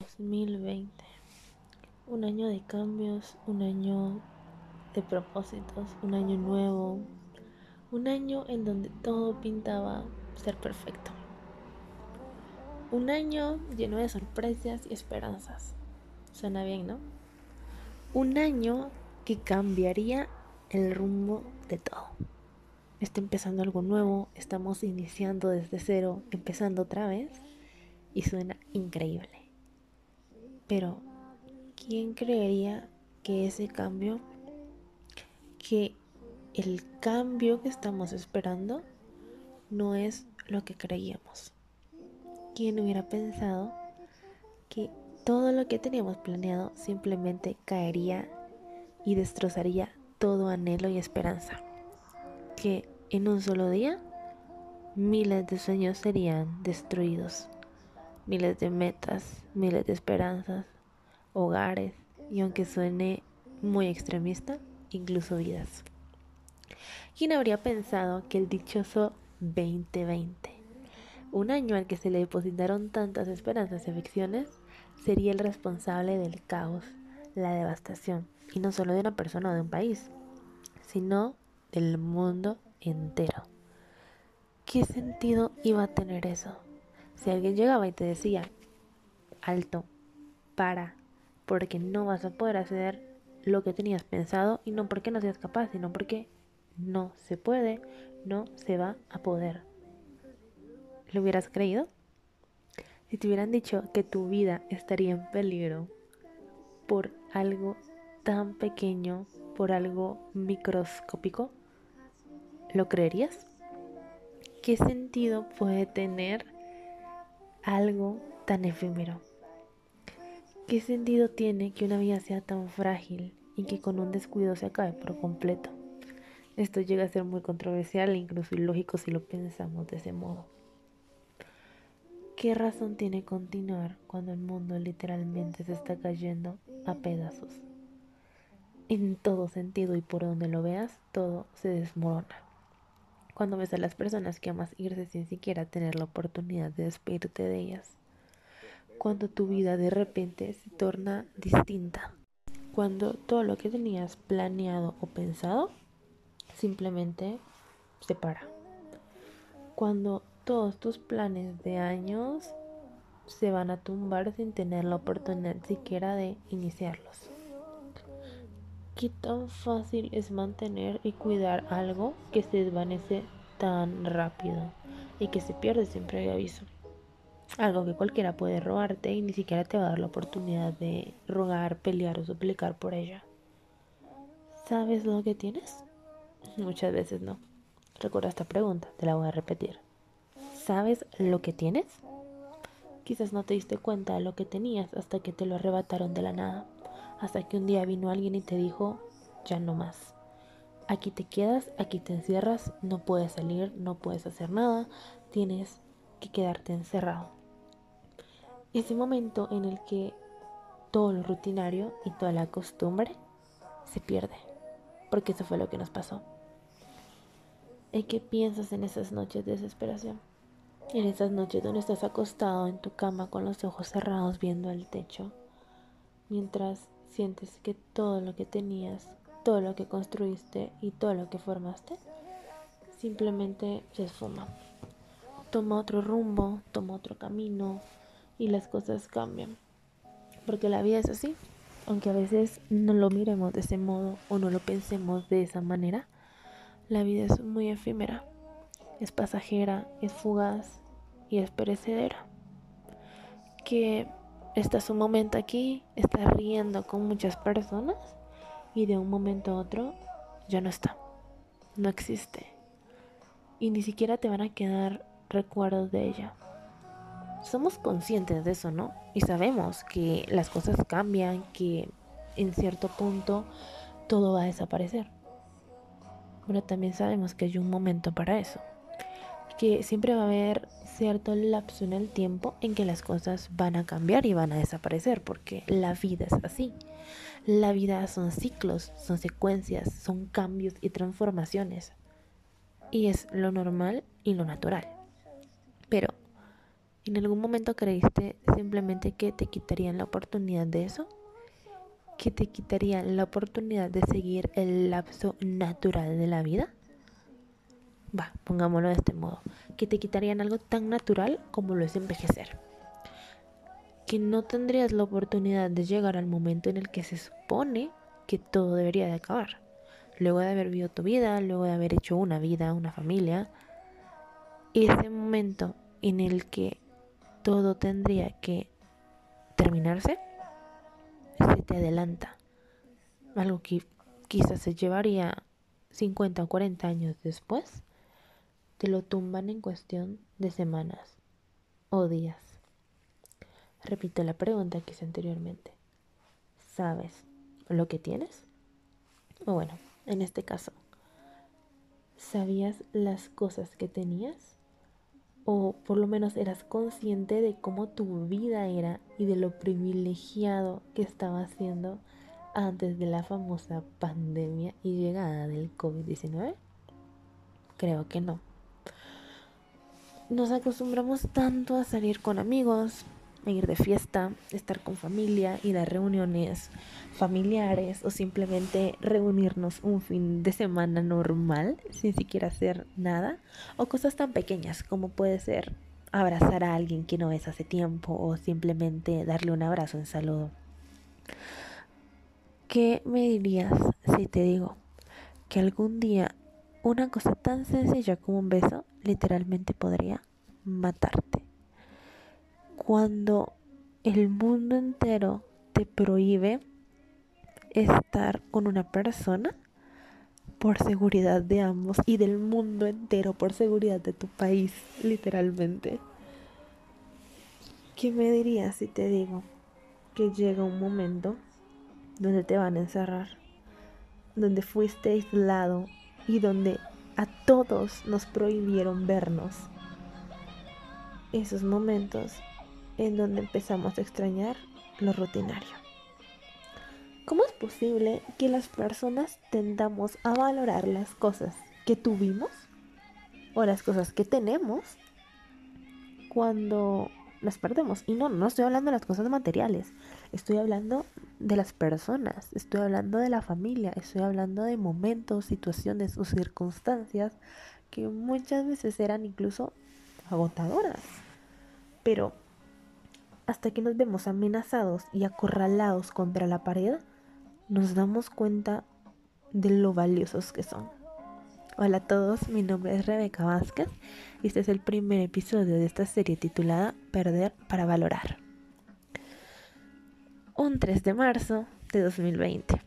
2020. Un año de cambios, un año de propósitos, un año nuevo, un año en donde todo pintaba ser perfecto. Un año lleno de sorpresas y esperanzas. Suena bien, ¿no? Un año que cambiaría el rumbo de todo. Está empezando algo nuevo, estamos iniciando desde cero, empezando otra vez y suena increíble. Pero, ¿quién creería que ese cambio, que el cambio que estamos esperando, no es lo que creíamos? ¿Quién hubiera pensado que todo lo que teníamos planeado simplemente caería y destrozaría todo anhelo y esperanza? Que en un solo día miles de sueños serían destruidos miles de metas, miles de esperanzas, hogares y aunque suene muy extremista, incluso vidas. ¿Quién habría pensado que el dichoso 2020, un año al que se le depositaron tantas esperanzas y ficciones, sería el responsable del caos, la devastación, y no solo de una persona o de un país, sino del mundo entero? ¿Qué sentido iba a tener eso? Si alguien llegaba y te decía, alto, para, porque no vas a poder hacer lo que tenías pensado y no porque no seas capaz, sino porque no se puede, no se va a poder. ¿Lo hubieras creído? Si te hubieran dicho que tu vida estaría en peligro por algo tan pequeño, por algo microscópico, ¿lo creerías? ¿Qué sentido puede tener algo tan efímero. ¿Qué sentido tiene que una vida sea tan frágil y que con un descuido se acabe por completo? Esto llega a ser muy controversial e incluso ilógico si lo pensamos de ese modo. ¿Qué razón tiene continuar cuando el mundo literalmente se está cayendo a pedazos? En todo sentido y por donde lo veas, todo se desmorona cuando ves a las personas que amas irse sin siquiera tener la oportunidad de despedirte de ellas. Cuando tu vida de repente se torna distinta. Cuando todo lo que tenías planeado o pensado simplemente se para. Cuando todos tus planes de años se van a tumbar sin tener la oportunidad siquiera de iniciarlos. ¿Qué tan fácil es mantener y cuidar algo que se desvanece tan rápido y que se pierde sin previo aviso? Algo que cualquiera puede robarte y ni siquiera te va a dar la oportunidad de rogar, pelear o suplicar por ella. ¿Sabes lo que tienes? Muchas veces no. Recuerda esta pregunta, te la voy a repetir. ¿Sabes lo que tienes? Quizás no te diste cuenta de lo que tenías hasta que te lo arrebataron de la nada hasta que un día vino alguien y te dijo, ya no más. Aquí te quedas, aquí te encierras, no puedes salir, no puedes hacer nada, tienes que quedarte encerrado. Ese momento en el que todo lo rutinario y toda la costumbre se pierde, porque eso fue lo que nos pasó. ¿En qué piensas en esas noches de desesperación? En esas noches donde estás acostado en tu cama con los ojos cerrados viendo el techo, mientras sientes que todo lo que tenías, todo lo que construiste y todo lo que formaste simplemente se esfuma. Toma otro rumbo, toma otro camino y las cosas cambian. Porque la vida es así. Aunque a veces no lo miremos de ese modo o no lo pensemos de esa manera, la vida es muy efímera, es pasajera, es fugaz y es perecedera. Que estás un momento aquí, estás riendo con muchas personas y de un momento a otro ya no está, no existe. Y ni siquiera te van a quedar recuerdos de ella. Somos conscientes de eso, ¿no? Y sabemos que las cosas cambian, que en cierto punto todo va a desaparecer. Pero también sabemos que hay un momento para eso. Que siempre va a haber cierto lapso en el tiempo en que las cosas van a cambiar y van a desaparecer, porque la vida es así. La vida son ciclos, son secuencias, son cambios y transformaciones. Y es lo normal y lo natural. Pero, ¿En algún momento creíste simplemente que te quitarían la oportunidad de eso? ¿Que te quitarían la oportunidad de seguir el lapso natural de la vida? Va, pongámoslo de este modo. Que te quitarían algo tan natural como lo es envejecer. Que no tendrías la oportunidad de llegar al momento en el que se supone que todo debería de acabar. Luego de haber vivido tu vida, luego de haber hecho una vida, una familia. Ese momento en el que todo tendría que terminarse, se te adelanta. Algo que quizás se llevaría 50 o 40 años después, te lo tumban en cuestión de semanas o días. Repito la pregunta que hice anteriormente. ¿Sabes lo que tienes? O bueno, en este caso, ¿sabías las cosas que tenías? o por lo menos eras consciente de cómo tu vida era y de lo privilegiado que estaba siendo antes de la famosa pandemia y llegada del COVID-19? Creo que no. Nos acostumbramos tanto a salir con amigos, ir de fiesta, estar con familia, ir a reuniones familiares o simplemente reunirnos un fin de semana normal sin siquiera hacer nada o cosas tan pequeñas como puede ser abrazar a alguien que no ves hace tiempo o simplemente darle un abrazo en saludo. ¿Qué me dirías si te digo que algún día una cosa tan sencilla como un beso literalmente podría matarte? cuando el mundo entero te prohíbe estar con una persona por seguridad de ambos y del mundo entero, por seguridad de tu país, literalmente. ¿Qué me dirías si te digo que llega un momento donde te van a encerrar, donde fuiste aislado y donde a todos nos prohibieron vernos? Esos momentos en donde empezamos a extrañar lo rutinario. ¿Cómo es posible que las personas tendamos a valorar las cosas que tuvimos o las cosas que tenemos cuando las perdemos? Y no, no estoy hablando de las cosas materiales, estoy hablando de las personas, estoy hablando de la familia, estoy hablando de momentos, situaciones o circunstancias que muchas veces eran incluso agotadoras. Pero hasta que nos vemos amenazados y acorralados contra la pared, nos damos cuenta de lo valiosos que son. Hola a todos, mi nombre es Rebeca Vázquez y este es el primer episodio de esta serie titulada Perder para Valorar. Un 3 de marzo de 2020,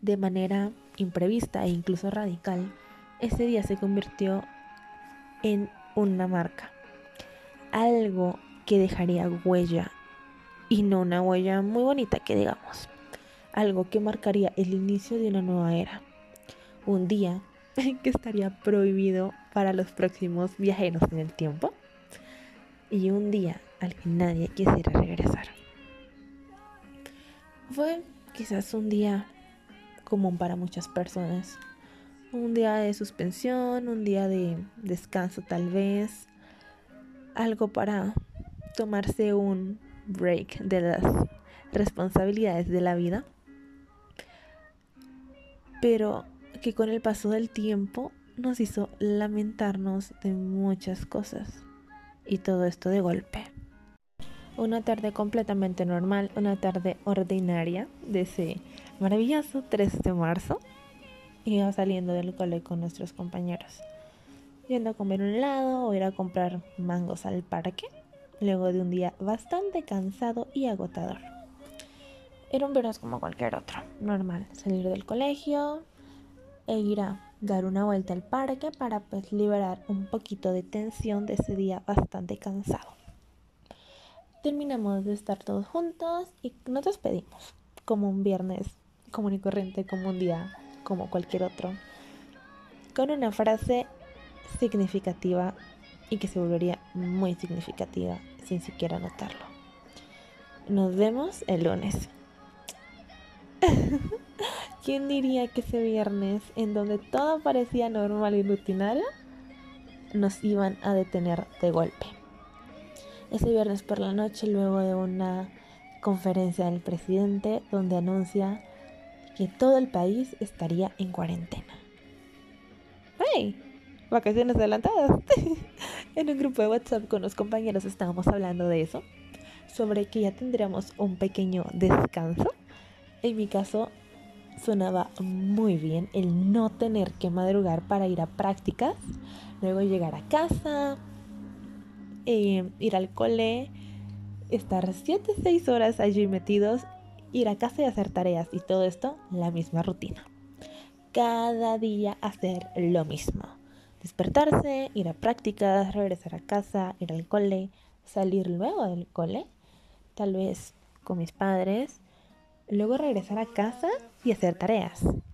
de manera imprevista e incluso radical, ese día se convirtió en una marca, algo que dejaría huella y no una huella muy bonita que digamos, algo que marcaría el inicio de una nueva era, un día que estaría prohibido para los próximos viajeros en el tiempo. Y un día al que nadie quisiera regresar. Fue quizás un día común para muchas personas, un día de suspensión, un día de descanso tal vez, algo para tomarse un break de las responsabilidades de la vida, pero que con el paso del tiempo nos hizo lamentarnos de muchas cosas. Y todo esto de golpe. Una tarde completamente normal, una tarde ordinaria de ese maravilloso 3 de marzo, iba saliendo del cole con nuestros compañeros, yendo a comer un helado o ir a comprar mangos al parque luego de un día bastante cansado y agotador. Era un viernes como cualquier otro, normal, salir del colegio e ir a dar una vuelta al parque para pues liberar un poquito de tensión de ese día bastante cansado. Terminamos de estar todos juntos y nos despedimos, como un viernes común y corriente, como un día como cualquier otro, con una frase significativa y que se volvería muy significativa sin siquiera notarlo. Nos vemos el lunes. ¿Quién diría que ese viernes, en donde todo parecía normal y rutinario, nos iban a detener de golpe? Ese viernes por la noche, luego de una conferencia del presidente donde anuncia que todo el país estaría en cuarentena. ¡Hey! Vacaciones adelantadas. en un grupo de WhatsApp con los compañeros estábamos hablando de eso, sobre que ya tendríamos un pequeño descanso. En mi caso, sonaba muy bien el no tener que madrugar para ir a prácticas, luego llegar a casa, eh, ir al cole, estar 7, 6 horas allí metidos, ir a casa y hacer tareas y todo esto, la misma rutina. Cada día hacer lo mismo. Despertarse, ir a prácticas, regresar a casa, ir al cole, salir luego del cole, tal vez con mis padres, luego regresar a casa y hacer tareas.